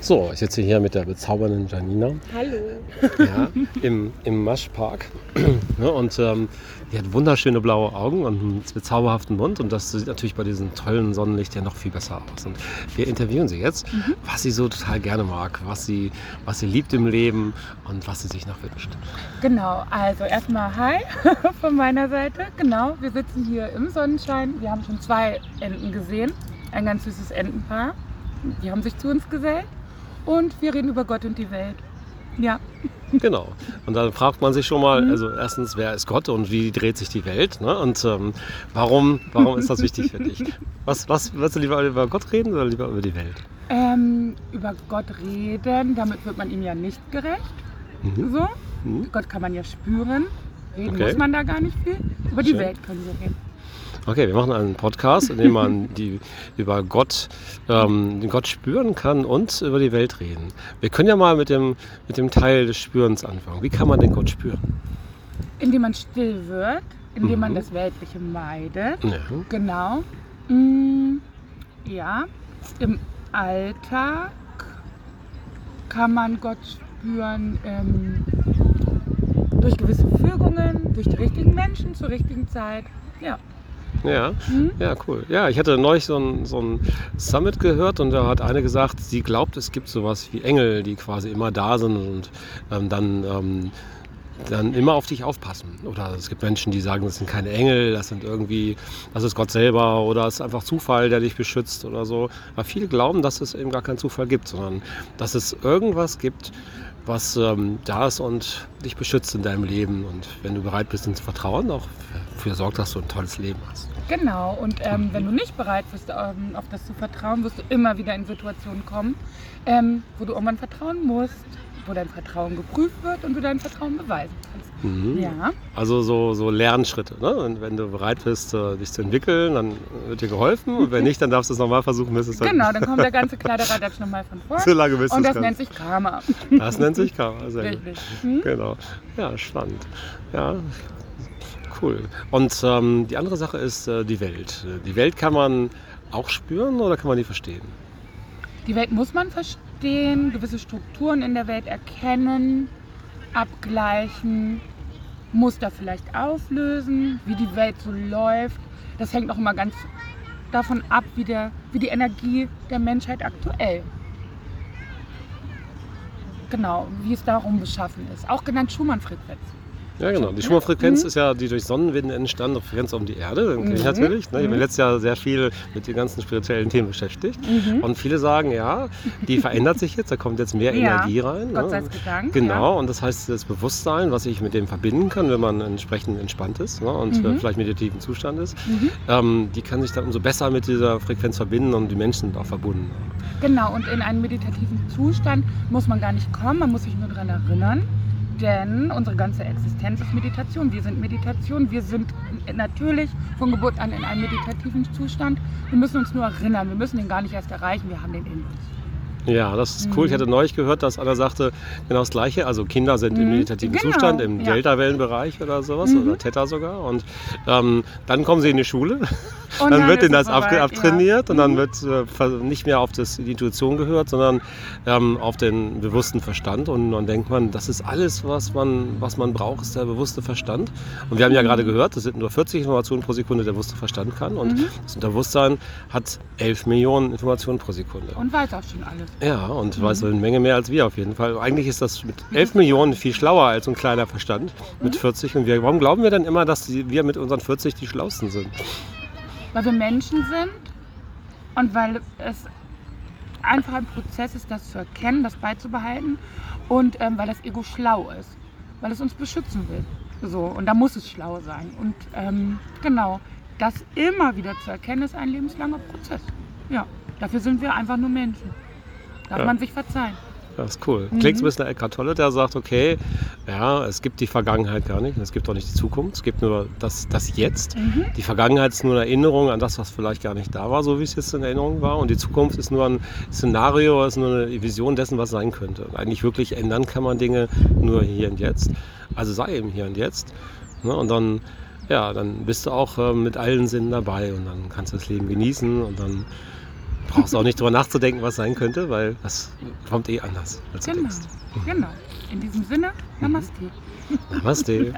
So, ich sitze hier mit der bezaubernden Janina. Hallo. Ja, im, im Maschpark. Ja, und ähm, die hat wunderschöne blaue Augen und einen bezauberhaften Mund. Und das sieht natürlich bei diesem tollen Sonnenlicht ja noch viel besser aus. Und wir interviewen sie jetzt, was sie so total gerne mag, was sie, was sie liebt im Leben und was sie sich noch wünscht. Genau, also erstmal Hi von meiner Seite. Genau, wir sitzen hier im Sonnenschein. Wir haben schon zwei Enten gesehen. Ein ganz süßes Entenpaar. Die haben sich zu uns gesellt. Und wir reden über Gott und die Welt. Ja, Genau. Und dann fragt man sich schon mal, also erstens, wer ist Gott und wie dreht sich die Welt? Ne? Und ähm, warum, warum ist das wichtig für dich? Was, was, willst du lieber über Gott reden oder lieber über die Welt? ähm, über Gott reden, damit wird man ihm ja nicht gerecht. Mhm. So, Mhm. Gott kann man ja spüren. Reden Okay. muss man da gar nicht viel. Über die Schön. Welt können wir reden. Okay, wir machen einen Podcast, in dem man die, über Gott, ähm, den Gott spüren kann und über die Welt reden. Wir können ja mal mit dem, mit dem Teil des Spürens anfangen. Wie kann man den Gott spüren? Indem man still wird, indem man Mhm. das Weltliche meidet. Ja. Genau. Mm, ja, im Alltag kann man Gott spüren ähm, durch gewisse Fügungen, durch die richtigen Menschen zur richtigen Zeit. Ja. Ja, Mhm. ja, cool. Ja, ich hatte neulich so ein, so ein Summit gehört und da hat eine gesagt, sie glaubt, es gibt sowas wie Engel, die quasi immer da sind und ähm, dann, ähm, dann immer auf dich aufpassen. Oder es gibt Menschen, die sagen, das sind keine Engel, das sind irgendwie, das ist Gott selber oder es ist einfach Zufall, der dich beschützt oder so. Aber viele glauben, dass es eben gar keinen Zufall gibt, sondern dass es irgendwas gibt, was ähm, da ist und dich beschützt in deinem Leben. Und wenn du bereit bist, ins Vertrauen, auch dafür sorgt, dass du ein tolles Leben hast. Genau, und ähm, wenn du nicht bereit bist, ähm, auf das zu vertrauen, wirst du immer wieder in Situationen kommen, ähm, wo du irgendwann vertrauen musst, wo dein Vertrauen geprüft wird und du dein Vertrauen beweisen kannst. Mhm. Ja, Also so, so Lernschritte. Ne? Und wenn du bereit bist, äh, dich zu entwickeln, dann wird dir geholfen. Und wenn nicht, dann darfst du es nochmal versuchen, bis es dann genau, dann kommt der ganze Kleiderradatsch nochmal von so vorne. lange bis Und das es nennt sich Karma. Das nennt sich Karma. Sehr. Richtig. Hm? Genau. Ja, spannend. Ja, cool. Und ähm, die andere Sache ist äh, die Welt. Die Welt kann man auch spüren oder kann man die verstehen? Die Welt muss man verstehen, gewisse Strukturen in der Welt erkennen, abgleichen, Muster vielleicht auflösen, wie die Welt so läuft. Das hängt auch immer ganz davon ab, wie, der, wie die Energie der Menschheit aktuell. Genau, wie es darum beschaffen ist. Auch genannt Schumann-Frequenz. Ja, genau. Die Schumann-Frequenz Mhm. ist ja die durch Sonnenwind entstandene Frequenz um die Erde. Kenne ich Mhm. natürlich. Ne? Ich bin Mhm. letztes Jahr sehr viel mit den ganzen spirituellen Themen beschäftigt. Mhm. Und viele sagen, ja, die verändert sich jetzt, da kommt jetzt mehr Ja, Energie rein. Gott ne? sei gedankt. Genau, und das heißt, das Bewusstsein, was ich mit dem verbinden kann, wenn man entsprechend entspannt ist ne, und äh, Mhm. vielleicht meditativen Zustand ist, Ja. Mhm. ähm, die kann sich dann umso besser mit dieser Frequenz verbinden und die Menschen auch verbunden. Genau, und in einen meditativen Zustand muss man gar nicht kommen, man muss sich nur daran erinnern. Denn unsere ganze Existenz ist Meditation. Wir sind Meditation. Wir sind natürlich von Geburt an in einem meditativen Zustand. Wir müssen uns nur erinnern. Wir müssen den gar nicht erst erreichen. Wir haben den in uns. Ja, das ist cool. Ich Mhm. hatte neulich gehört, dass einer sagte, genau das Gleiche. Also Kinder sind im Mhm, meditativen genau, Zustand, im ja. Delta-Wellenbereich oder sowas, Mhm. oder Theta sogar. Und ähm, dann kommen sie in die Schule. Und dann wird ihnen das soweit, abtrainiert ja. und dann Mhm. wird äh, nicht mehr auf das, die Intuition gehört, sondern ähm, auf den bewussten Verstand. Und dann denkt man, das ist alles, was man, was man braucht, ist der bewusste Verstand. Und wir haben ja gerade gehört, das sind nur 40 Informationen pro Sekunde, der bewusste Verstand kann. Und Mhm. das Unterbewusstsein hat 11 Millionen Informationen pro Sekunde. Und weiß auch schon alles. Ja, und Mhm. weiß eine Menge mehr als wir auf jeden Fall. Eigentlich ist das mit 11 Millionen viel schlauer als ein kleiner Verstand mit Mhm. 40. Und wir, warum glauben wir dann immer, dass wir mit unseren 40 die Schlausten sind? Weil wir Menschen sind und weil es einfach ein Prozess ist, das zu erkennen, das beizubehalten und ähm, weil das Ego schlau ist, weil es uns beschützen will. So, und da muss es schlau sein. Und ähm, genau, das immer wieder zu erkennen, ist ein lebenslanger Prozess. Ja, dafür sind wir einfach nur Menschen. Darf Ja. man sich verzeihen. Das ist cool. Mhm. Klingt so ein bisschen Eckhart Tolle, der sagt, okay, ja, es gibt die Vergangenheit gar nicht, es gibt auch nicht die Zukunft, es gibt nur das, das Jetzt. Mhm. Die Vergangenheit ist nur eine Erinnerung an das, was vielleicht gar nicht da war, so wie es jetzt in Erinnerung war. Und die Zukunft ist nur ein Szenario, ist nur eine Vision dessen, was sein könnte. Und eigentlich wirklich ändern kann man Dinge nur hier und jetzt. Also sei eben hier und jetzt. Ne? Und dann, ja, dann bist du auch äh, mit allen Sinnen dabei und dann kannst du das Leben genießen und dann brauchst auch nicht drüber nachzudenken, was sein könnte, weil das kommt eh anders, als du Genau, denkst. genau. In diesem Sinne, Namaste. Namaste.